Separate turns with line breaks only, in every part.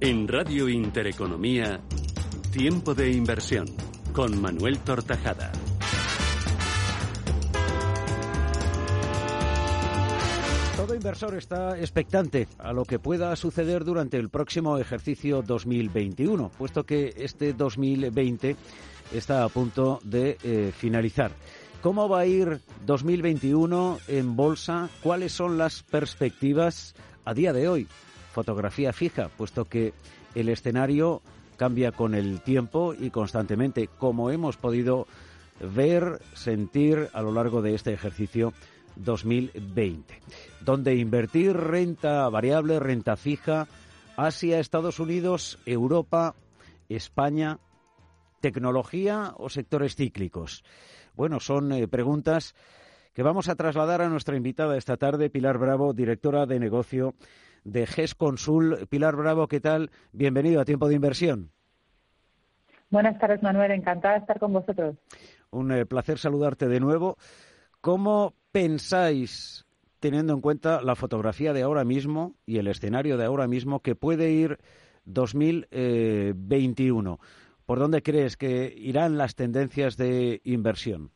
En Radio Intereconomía, Tiempo de Inversión, con Manuel Tortajada.
Todo inversor está expectante a lo que pueda suceder durante el próximo ejercicio 2021, puesto que este 2020 está a punto de eh, finalizar. ¿Cómo va a ir 2021 en bolsa? ¿Cuáles son las perspectivas a día de hoy? Fotografía fija, puesto que el escenario cambia con el tiempo y constantemente, como hemos podido ver, sentir a lo largo de este ejercicio 2020, donde invertir renta variable, renta fija, Asia, Estados Unidos, Europa, España, tecnología o sectores cíclicos. Bueno, son eh, preguntas que vamos a trasladar a nuestra invitada esta tarde, Pilar Bravo, directora de negocio de GES Consul. Pilar Bravo, ¿qué tal? Bienvenido a Tiempo de Inversión.
Buenas tardes, Manuel. Encantada de estar con vosotros.
Un eh, placer saludarte de nuevo. ¿Cómo pensáis, teniendo en cuenta la fotografía de ahora mismo y el escenario de ahora mismo, que puede ir 2021? ¿Por dónde crees que irán las tendencias de inversión?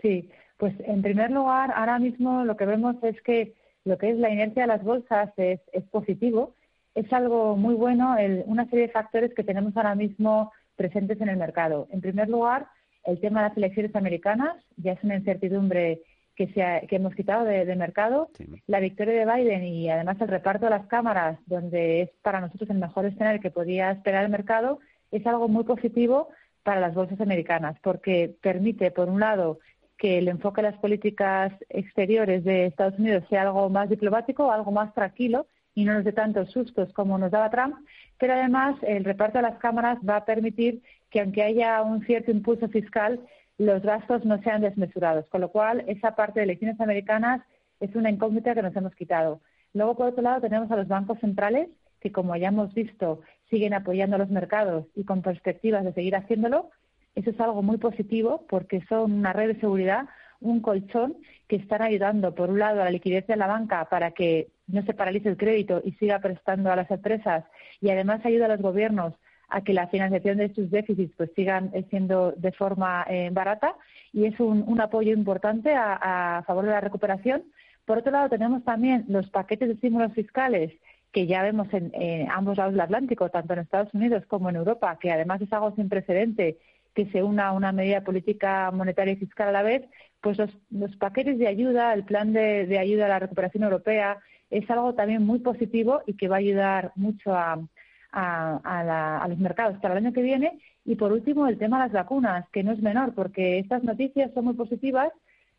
Sí, pues en primer lugar, ahora mismo lo que vemos es que lo que es la inercia de las bolsas es, positivo. Es algo muy bueno, una serie de factores que tenemos ahora mismo presentes en el mercado. En primer lugar, el tema de las elecciones americanas ya es una incertidumbre que, se que hemos quitado de, mercado. La victoria de Biden y además el reparto de las cámaras, donde es para nosotros el mejor escenario que podía esperar el mercado, es algo muy positivo para las bolsas americanas, porque permite, por un lado, que el enfoque de las políticas exteriores de Estados Unidos sea algo más diplomático, algo más tranquilo y no nos dé tantos sustos como nos daba Trump, pero además el reparto de las cámaras va a permitir que aunque haya un cierto impulso fiscal, los gastos no sean desmesurados, con lo cual esa parte de elecciones americanas es una incógnita que nos hemos quitado. Luego, por otro lado, tenemos a los bancos centrales que, como ya hemos visto, siguen apoyando a los mercados y con perspectivas de seguir haciéndolo, eso es algo muy positivo porque son una red de seguridad, un colchón que están ayudando, por un lado, a la liquidez de la banca para que no se paralice el crédito y siga prestando a las empresas y además ayuda a los gobiernos a que la financiación de sus déficits pues sigan siendo de forma eh, barata y es un, apoyo importante a, favor de la recuperación. Por otro lado, tenemos también los paquetes de estímulos fiscales que ya vemos en, en ambos lados del Atlántico, tanto en Estados Unidos como en Europa, que además es algo sin precedente que se una a una medida política monetaria y fiscal a la vez, pues los, paquetes de ayuda, el plan de, ayuda a la recuperación europea, es algo también muy positivo y que va a ayudar mucho a, los mercados para el año que viene. Y por último, el tema de las vacunas, que no es menor, porque estas noticias son muy positivas,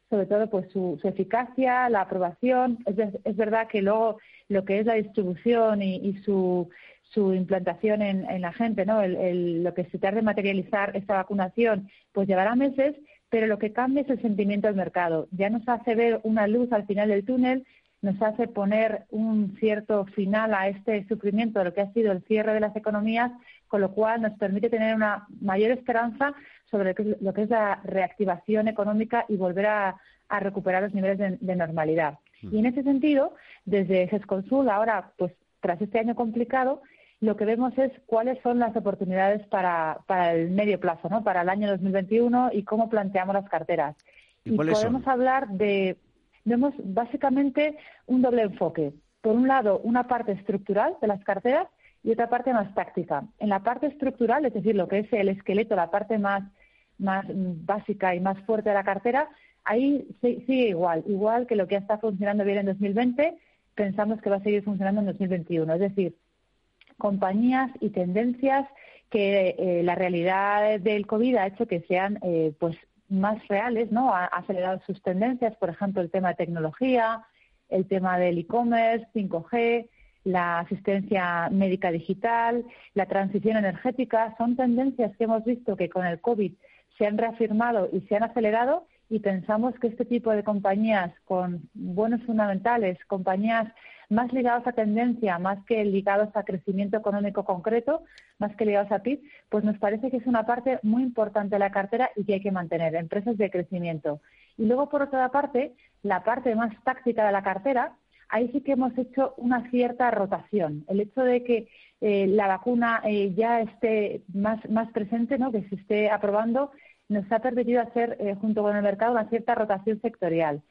sobre todo pues su, eficacia, la aprobación. Es, verdad que luego lo que es la distribución y su su implantación en, la gente, ¿no? lo que se tarde en materializar esta vacunación, pues llevará meses, pero lo que cambia es el sentimiento del mercado. Ya nos hace ver una luz al final del túnel, nos hace poner un cierto final a este sufrimiento de lo que ha sido el cierre de las economías, con lo cual nos permite tener una mayor esperanza sobre lo que es la reactivación económica y volver a, recuperar los niveles de, normalidad. Mm. Y en ese sentido, desde GESConsul, ahora, pues tras este año complicado, lo que vemos es cuáles son las oportunidades para, para el medio plazo, ¿no? para el año 2021 y cómo planteamos las carteras. Y, podemos hablar de, vemos básicamente un doble enfoque. Por un lado, una parte estructural de las carteras y otra parte más táctica. En la parte estructural, es decir, lo que es el esqueleto, la parte más, más básica y más fuerte de la cartera, ahí sigue igual, igual que lo que ya está funcionando bien en 2020, pensamos que va a seguir funcionando en 2021. Es decir, compañías y tendencias que eh, la realidad del COVID ha hecho que sean eh, pues más reales, ¿no? Ha acelerado sus tendencias, por ejemplo, el tema de tecnología, el tema del e-commerce, 5G, la asistencia médica digital, la transición energética, son tendencias que hemos visto que con el COVID se han reafirmado y se han acelerado y pensamos que este tipo de compañías con buenos fundamentales, compañías más ligados a tendencia, más que ligados a crecimiento económico concreto, más que ligados a PIB, pues nos parece que es una parte muy importante de la cartera y que hay que mantener, empresas de crecimiento. Y luego, por otra parte, la parte más táctica de la cartera, ahí sí que hemos hecho una cierta rotación. El hecho de que eh, la vacuna eh, ya esté más, más presente, ¿no? que se esté aprobando, nos ha permitido hacer, eh, junto con el mercado, una cierta rotación sectorial.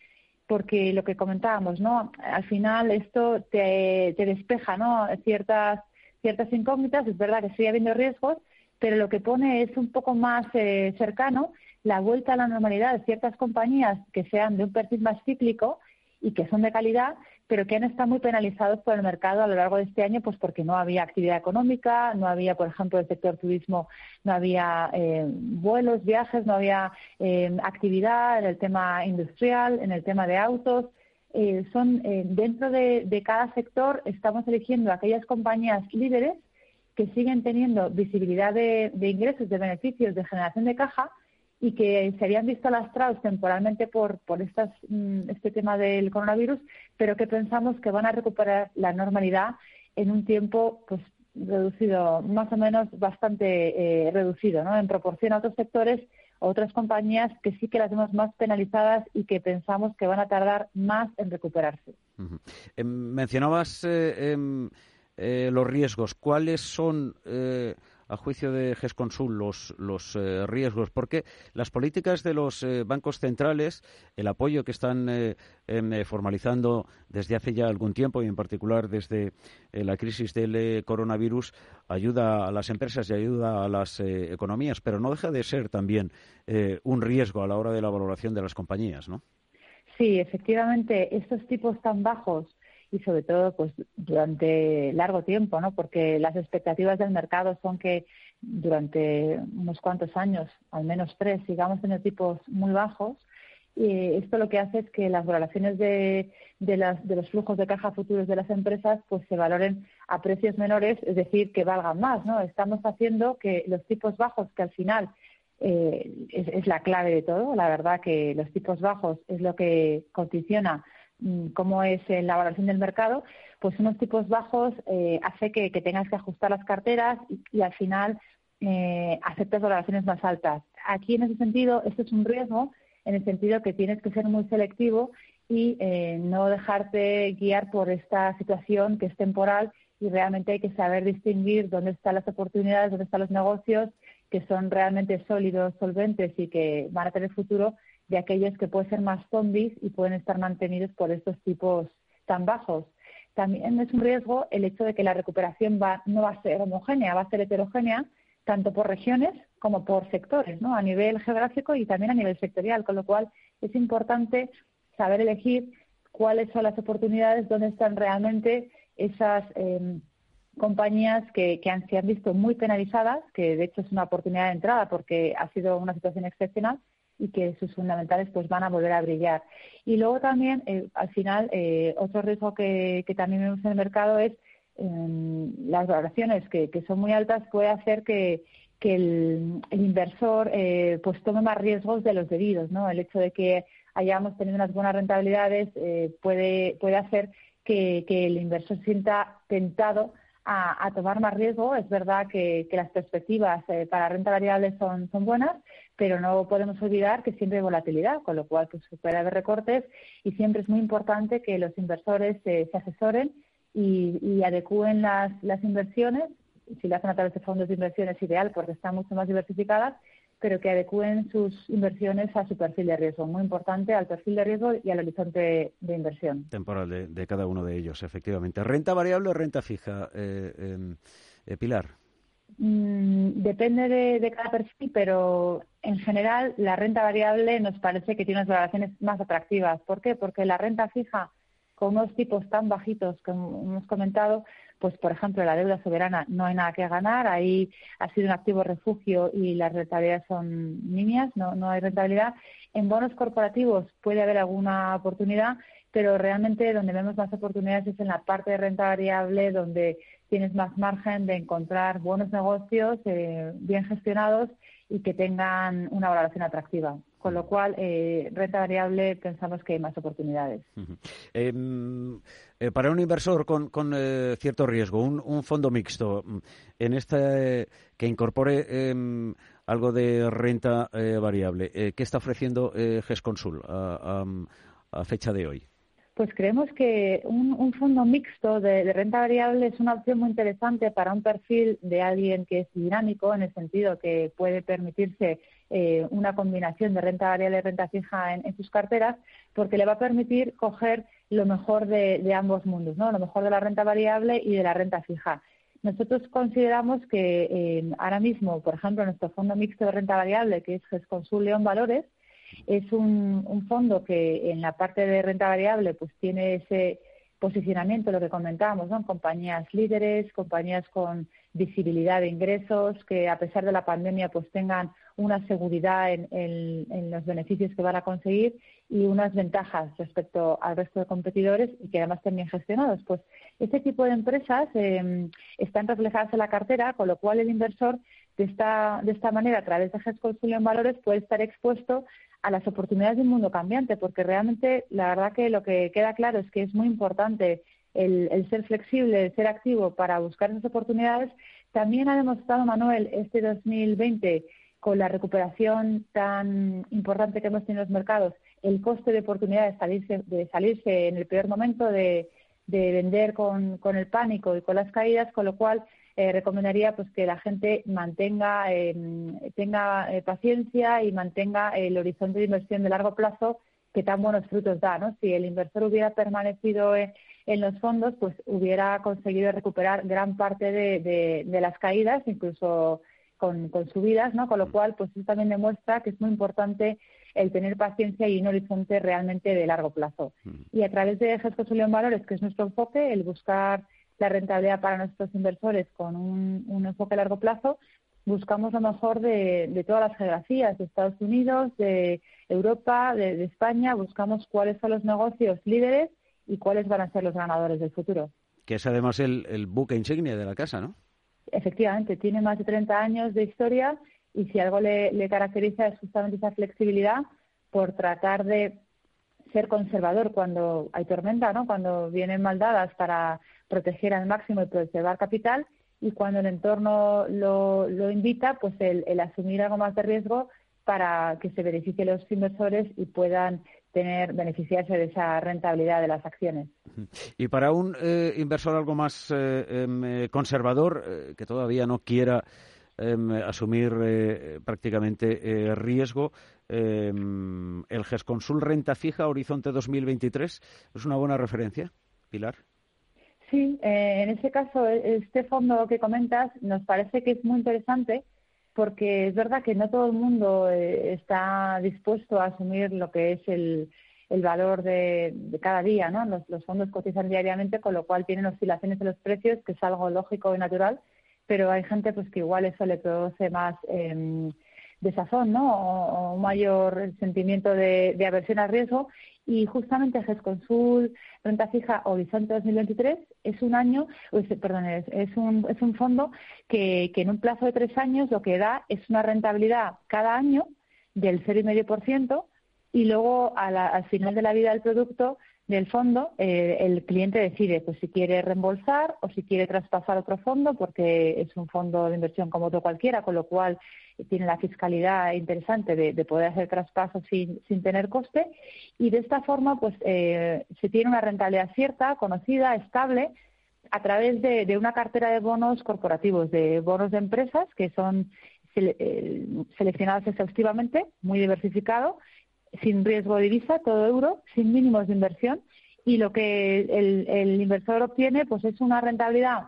Porque lo que comentábamos, ¿no? Al final esto te, despeja, ¿no? Ciertas, ciertas incógnitas. Es verdad que sigue habiendo riesgos, pero lo que pone es un poco más cercano la vuelta a la normalidad de ciertas compañías que sean de un perfil más cíclico y que son de calidad, pero que han estado muy penalizados por el mercado a lo largo de este año, pues porque no había actividad económica, no había, por ejemplo, el sector turismo, no había eh, vuelos, viajes, no había eh, actividad en el tema industrial, en el tema de autos. Eh, son dentro de, cada sector estamos eligiendo aquellas compañías líderes que siguen teniendo visibilidad de ingresos, de beneficios, de generación de caja y que se habían visto lastrados temporalmente por, por estas, mm, este tema del coronavirus, pero que pensamos que van a recuperar la normalidad en un tiempo pues reducido, más o menos bastante eh, reducido, ¿no? En proporción a otros sectores, otras compañías que sí que las vemos más penalizadas y que pensamos que van a tardar más en recuperarse.
Em, mencionabas eh, em, eh, los riesgos. ¿Cuáles son a juicio de GESConsul, los, los eh, riesgos? Porque las políticas de los eh, bancos centrales, el apoyo que están eh, em, formalizando desde hace ya algún tiempo y en particular desde la crisis del coronavirus, ayuda a las empresas y ayuda a las economías, pero no deja de ser también un riesgo a la hora de la valoración de las compañías, ¿no?
Sí, efectivamente, estos tipos tan bajos y sobre todo pues durante largo tiempo, ¿no? Porque las expectativas del mercado son que durante unos cuantos años, al menos tres, sigamos teniendo tipos muy bajos. Y esto lo que hace es que las valoraciones de, de, las, de los flujos de caja futuros de las empresas pues se valoren a precios menores, es decir, que valgan más, ¿no? Estamos haciendo que los tipos bajos, que al final eh, es, la clave de todo, la verdad que los tipos bajos es lo que condiciona cómo es la valoración del mercado, pues unos tipos bajos eh, hace que, tengas que ajustar las carteras y, al final eh, aceptas valoraciones más altas. Aquí, en ese sentido, esto es un riesgo, en el sentido que tienes que ser muy selectivo y eh, no dejarte guiar por esta situación que es temporal y realmente hay que saber distinguir dónde están las oportunidades, dónde están los negocios que son realmente sólidos, solventes y que van a tener futuro de aquellos que pueden ser más zombies y pueden estar mantenidos por estos tipos tan bajos. También es un riesgo el hecho de que la recuperación va, no va a ser homogénea, va a ser heterogénea, tanto por regiones como por sectores, ¿no? a nivel geográfico y también a nivel sectorial, con lo cual es importante saber elegir cuáles son las oportunidades, dónde están realmente esas em, compañías que, que han, se han visto muy penalizadas, que de hecho es una oportunidad de entrada porque ha sido una situación excepcional, y que sus fundamentales pues van a volver a brillar. Y luego también, eh, al final, eh, otro riesgo que, que, también vemos en el mercado es em, las valoraciones que, que, son muy altas puede hacer que, que el, inversor eh, pues tome más riesgos de los debidos, ¿no? El hecho de que hayamos tenido unas buenas rentabilidades puede, puede hacer que, que el inversor sienta tentado a, tomar más riesgo. Es verdad que, las perspectivas eh, para renta variable son, buenas, pero no podemos olvidar que siempre hay volatilidad, con lo cual pues, puede haber recortes y siempre es muy importante que los inversores se asesoren y, y adecúen las, las inversiones. Si lo hacen a través de fondos de inversión es ideal porque están mucho más diversificadas pero que adecúen sus inversiones a su perfil de riesgo. Muy importante al perfil de riesgo y al horizonte de inversión.
Temporal de, cada uno de ellos, efectivamente. ¿Renta variable o renta fija, eh, em, eh, Pilar?
Mm, depende de, cada perfil, pero en general la renta variable nos parece que tiene unas valoraciones más atractivas. ¿Por qué? Porque la renta fija, con unos tipos tan bajitos como hemos comentado, pues por ejemplo la deuda soberana no hay nada que ganar, ahí ha sido un activo refugio y las rentabilidades son niñas, no, no hay rentabilidad. En bonos corporativos puede haber alguna oportunidad, pero realmente donde vemos más oportunidades es en la parte de renta variable, donde tienes más margen de encontrar buenos negocios eh, bien gestionados y que tengan una valoración atractiva. Con lo cual, eh, renta variable pensamos que hay más oportunidades.
Em, eh, para un inversor con, eh, cierto riesgo, un, fondo mixto, mm, en este que incorpore em, algo de renta variable, ¿qué está ofreciendo GESConsul a, a, fecha de hoy?
Pues creemos que un, fondo mixto de, renta variable es una opción muy interesante para un perfil de alguien que es dinámico, en el sentido que puede permitirse eh, una combinación de renta variable y renta fija en, sus carteras, porque le va a permitir coger lo mejor de, ambos mundos, ¿no? lo mejor de la renta variable y de la renta fija. Nosotros consideramos que eh, ahora mismo, por ejemplo, nuestro fondo mixto de renta variable, que es GESConsul León Valores, es un, fondo que en la parte de renta variable pues tiene ese posicionamiento, lo que comentábamos, ¿no? compañías líderes, compañías con visibilidad de ingresos, que a pesar de la pandemia pues tengan una seguridad en, los beneficios que van a conseguir y unas ventajas respecto al resto de competidores y que además estén bien gestionados. Pues este tipo de empresas em, están reflejadas en la cartera, con lo cual el inversor de esta, de esta manera, a través de GESCO en Valores, puede estar expuesto a las oportunidades de un mundo cambiante, porque realmente la verdad que lo que queda claro es que es muy importante el, ser flexible, el ser activo para buscar esas oportunidades. También ha demostrado, Manuel, este 2020, con la recuperación tan importante que hemos tenido en los mercados, el coste de oportunidad de salirse, de salirse en el peor momento, de, vender con, con el pánico y con las caídas, con lo cual eh, recomendaría pues que la gente mantenga em, tenga eh, paciencia y mantenga el horizonte de inversión de largo plazo que tan buenos frutos da, ¿no? Si el inversor hubiera permanecido en, los fondos, pues hubiera conseguido recuperar gran parte de, las caídas, incluso con, subidas, ¿no? Con lo cual, pues eso también demuestra que es muy importante el tener paciencia y un horizonte realmente de largo plazo. Mm. Y a través de Gestos en Valores, que es nuestro enfoque, el buscar la rentabilidad para nuestros inversores con un, enfoque a largo plazo, buscamos lo mejor de, todas las geografías, de Estados Unidos, de Europa, de, España, buscamos cuáles son los negocios líderes y cuáles van a ser los ganadores del futuro.
Que es además el, buque insignia de la casa, ¿no?
Efectivamente, tiene más de 30 años de historia y si algo le, le caracteriza es justamente esa flexibilidad por tratar de ser conservador cuando hay tormenta, ¿no? Cuando vienen maldadas para proteger al máximo y preservar capital y cuando el entorno lo, lo invita, pues el, asumir algo más de riesgo para que se beneficien los inversores y puedan tener beneficiarse de esa rentabilidad de las acciones.
Y para un eh, inversor algo más eh, em, eh, conservador, que todavía no quiera em, asumir prácticamente riesgo, em, el GESConsul Renta Fija Horizonte 2023 es una buena referencia, Pilar.
Sí, eh, en ese caso, e, este fondo que comentas nos parece que es muy interesante porque es verdad que no todo el mundo eh, está dispuesto a asumir lo que es el, el valor de, cada día, ¿no? Los, fondos cotizan diariamente, con lo cual tienen oscilaciones en los precios, que es algo lógico y natural, pero hay gente pues que igual eso le produce más eh, desazón, ¿no? O, un mayor sentimiento de, de aversión al riesgo y justamente GESConsul Renta Fija Horizonte 2023 es un año, perdón, es, un, es un fondo que, que en un plazo de tres años lo que da es una rentabilidad cada año del 0,5% y luego al final de la vida del producto del fondo, eh, el cliente decide pues si quiere reembolsar o si quiere traspasar otro fondo, porque es un fondo de inversión como otro cualquiera, con lo cual tiene la fiscalidad interesante de, poder hacer traspasos sin, sin, tener coste. Y de esta forma, pues eh, se tiene una rentabilidad cierta, conocida, estable, a través de, una cartera de bonos corporativos, de bonos de empresas que son eh, seleccionados exhaustivamente, muy diversificado sin riesgo de divisa, todo euro, sin mínimos de inversión. Y lo que el, inversor obtiene pues es una rentabilidad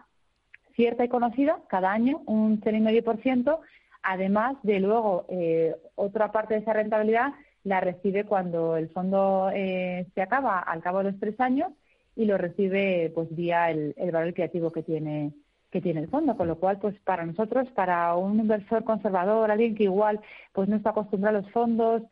cierta y conocida cada año, un 0,5%, además de luego eh, otra parte de esa rentabilidad la recibe cuando el fondo eh, se acaba al cabo de los tres años y lo recibe pues vía el, el valor creativo que tiene que tiene el fondo, con lo cual, pues para nosotros, para un inversor conservador, alguien que igual pues no está acostumbrado a los fondos,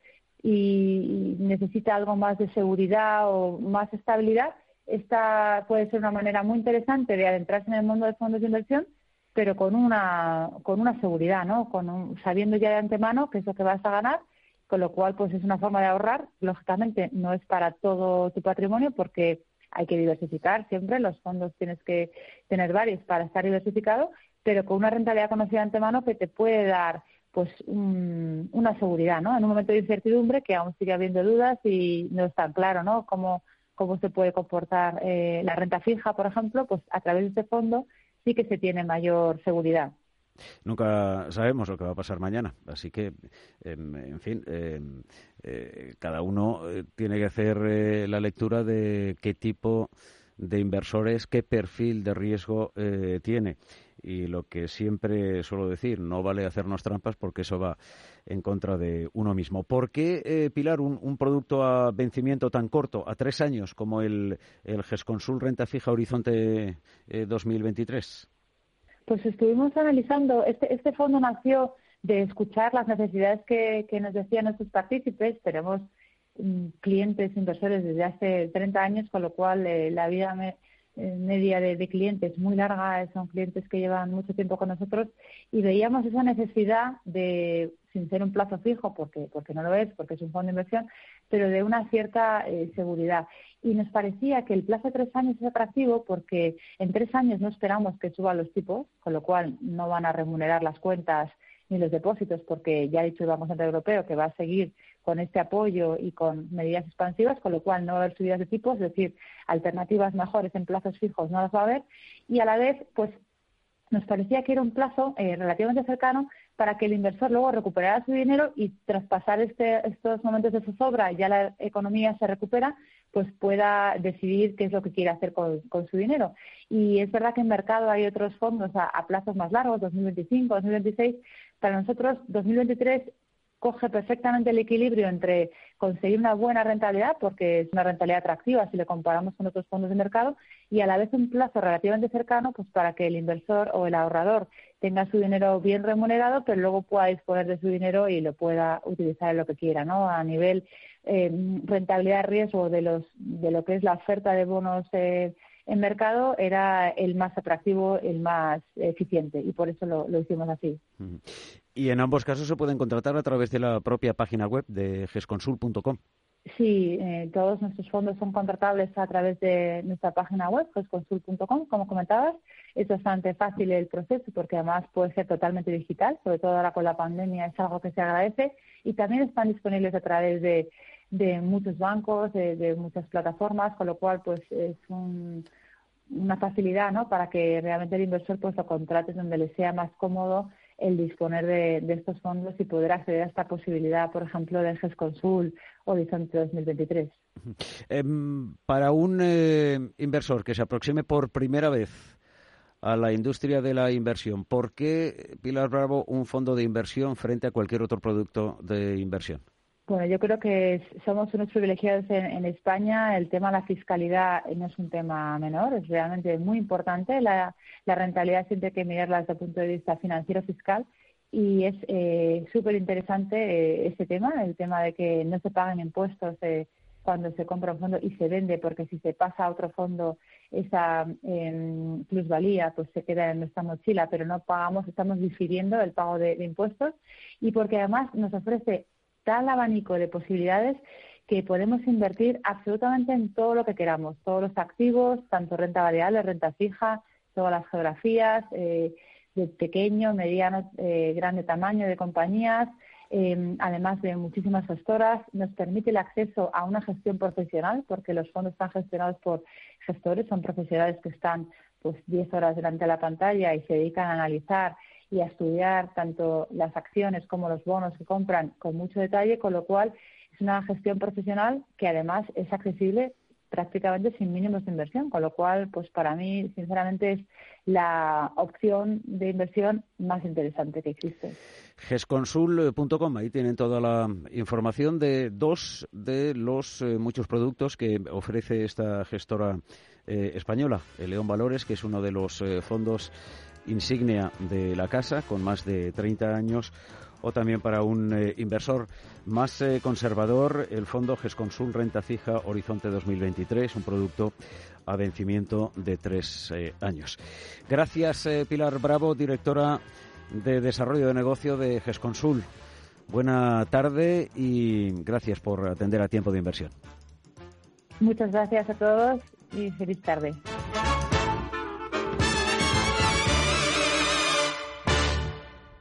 y necesita algo más de seguridad o más estabilidad, esta puede ser una manera muy interesante de adentrarse en el mundo de fondos de inversión, pero con una, con una seguridad, ¿no? Con sabiendo ya de antemano qué es lo que vas a ganar, con lo cual pues es una forma de ahorrar. Lógicamente no es para todo tu patrimonio porque hay que diversificar siempre, los fondos tienes que tener varios para estar diversificado, pero con una rentabilidad conocida de antemano que te puede dar pues una seguridad, ¿no? En un momento de incertidumbre que aún sigue habiendo dudas y no es tan claro, ¿no? Cómo, cómo se puede comportar eh, la renta fija, por ejemplo, pues a través de este fondo sí que se tiene mayor seguridad.
Nunca sabemos lo que va a pasar mañana, así que, em, en fin, em, eh, cada uno eh, tiene que hacer la lectura de qué tipo de inversores, qué perfil de riesgo tiene y lo que siempre suelo decir, no vale hacernos trampas porque eso va en contra de uno mismo. ¿Por qué, eh, Pilar, un, producto a vencimiento tan corto, a tres años, como el, el GESConsul Renta Fija Horizonte 2023?
Eh, pues estuvimos analizando, este, este fondo nació de escuchar las necesidades que, nos decían nuestros partícipes. Tenemos mm, clientes inversores desde hace 30 años, con lo cual eh, la vida me, media de, clientes muy larga, son clientes que llevan mucho tiempo con nosotros y veíamos esa necesidad de, sin ser un plazo fijo, porque, porque no lo es, porque es un fondo de inversión, pero de una cierta eh, seguridad. Y nos parecía que el plazo de tres años es atractivo porque en tres años no esperamos que suban los tipos, con lo cual no van a remunerar las cuentas ni los depósitos, porque ya ha dicho el Banco Central Europeo que va a seguir con este apoyo y con medidas expansivas, con lo cual no va a haber subidas de tipos, es decir, alternativas mejores en plazos fijos no las va a haber, y a la vez, pues nos parecía que era un plazo eh, relativamente cercano para que el inversor luego recuperara su dinero y tras pasar este, estos momentos de zozobra, ya la economía se recupera, pues pueda decidir qué es lo que quiere hacer con, su dinero. Y es verdad que en mercado hay otros fondos a plazos más largos, 2025, 2026. Para nosotros, 2023 coge perfectamente el equilibrio entre conseguir una buena rentabilidad, porque es una rentabilidad atractiva si le comparamos con otros fondos de mercado, y a la vez un plazo relativamente cercano, pues para que el inversor o el ahorrador tenga su dinero bien remunerado, pero luego pueda disponer de su dinero y lo pueda utilizar en lo que quiera, ¿no? A nivel eh, rentabilidad-riesgo de los de lo que es la oferta de bonos eh, en mercado era el más atractivo, el más eficiente y por eso lo, hicimos así.
Y en ambos casos se pueden contratar a través de la propia página web de gesconsul.com.
Sí, eh, todos nuestros fondos son contratables a través de nuestra página web, gesconsul.com, como comentabas. Es bastante fácil el proceso porque además puede ser totalmente digital, sobre todo ahora con la pandemia es algo que se agradece. Y también están disponibles a través de, muchos bancos, de, muchas plataformas, con lo cual pues es una facilidad ¿no? para que realmente el inversor pues lo contrate donde le sea más cómodo el disponer de, estos fondos y poder acceder a esta posibilidad, por ejemplo, del GESConsul Horizonte 2023.
Em, para un eh, inversor que se aproxime por primera vez a la industria de la inversión, ¿por qué, Pilar Bravo, un fondo de inversión frente a cualquier otro producto de inversión?
Bueno, yo creo que somos unos privilegiados en, España. El tema de la fiscalidad no es un tema menor, es realmente muy importante. La, rentabilidad siempre hay que mirarla desde el punto de vista financiero fiscal y es eh, súper interesante eh, este tema, el tema de que no se pagan impuestos eh, cuando se compra un fondo y se vende, porque si se pasa a otro fondo esa em, plusvalía pues se queda en nuestra mochila, pero no pagamos, estamos difiriendo el pago de impuestos y porque además nos ofrece tal abanico de posibilidades que podemos invertir absolutamente en todo lo que queramos, todos los activos, tanto renta variable, renta fija, todas las geografías, eh, de pequeño, mediano, eh, grande tamaño de compañías, em, además de muchísimas gestoras, nos permite el acceso a una gestión profesional, porque los fondos están gestionados por gestores, son profesionales que están pues 10 horas delante de la pantalla y se dedican a analizar y a estudiar tanto las acciones como los bonos que compran con mucho detalle, con lo cual es una gestión profesional que además es accesible prácticamente sin mínimos de inversión, con lo cual, pues para mí, sinceramente, es la opción de inversión más interesante que existe.
gesconsul.com, ahí tienen toda la información de dos de los eh, muchos productos que ofrece esta gestora eh, española, el León Valores, que es uno de los eh, fondos insignia de la casa, con más de 30 años, o también para un eh, inversor más eh, conservador, el fondo GESConsul Renta Fija Horizonte 2023, un producto a vencimiento de tres eh, años. Gracias, Pilar Bravo, directora de Desarrollo de Negocio de GESConsul. Buena tarde y gracias por atender a tiempo de inversión.
Muchas gracias a todos y feliz tarde.